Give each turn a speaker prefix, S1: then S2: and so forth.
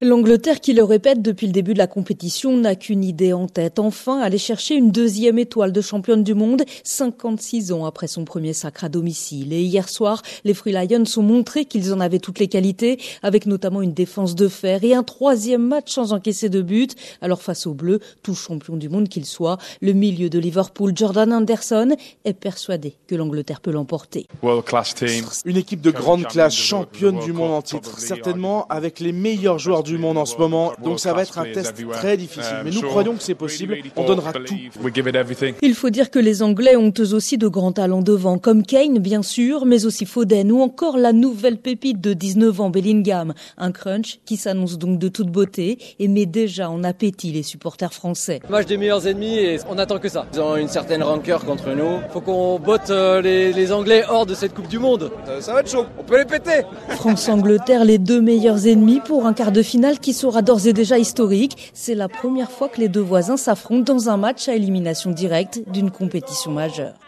S1: L'Angleterre, qui le répète depuis le début de la compétition, n'a qu'une idée en tête. Enfin, aller chercher une deuxième étoile de championne du monde, 56 ans après son premier sacre à domicile. Et hier soir, les Free Lions ont montré qu'ils en avaient toutes les qualités, avec notamment une défense de fer et un troisième match sans encaisser de but. Alors face aux Bleus, tout champion du monde qu'il soit, le milieu de Liverpool, Jordan Anderson, est persuadé que l'Angleterre peut l'emporter.
S2: Une équipe de grande classe, championne du monde en titre, certainement avec les meilleurs joueurs du monde en ce moment. Donc ça va être un test très difficile. Mais nous croyons que c'est possible. On donnera tout.
S1: Il faut dire que les Anglais ont eux aussi de grands talents devant, comme Kane bien sûr, mais aussi Foden ou encore la nouvelle pépite de 19 ans Bellingham. Un crunch qui s'annonce donc de toute beauté et met déjà en appétit les supporters français.
S3: Match des meilleurs ennemis et on attend que ça. Ils ont une certaine rancœur contre nous. Faut qu'on botte euh, les, Anglais hors de cette Coupe du Monde.
S4: Euh, ça va être chaud. On peut les péter.
S1: France-Angleterre, les deux meilleurs ennemis pour un quart de finale qui sera d'ores et déjà historique. C'est la première fois que les deux voisins s'affrontent dans un match à élimination directe d'une compétition majeure.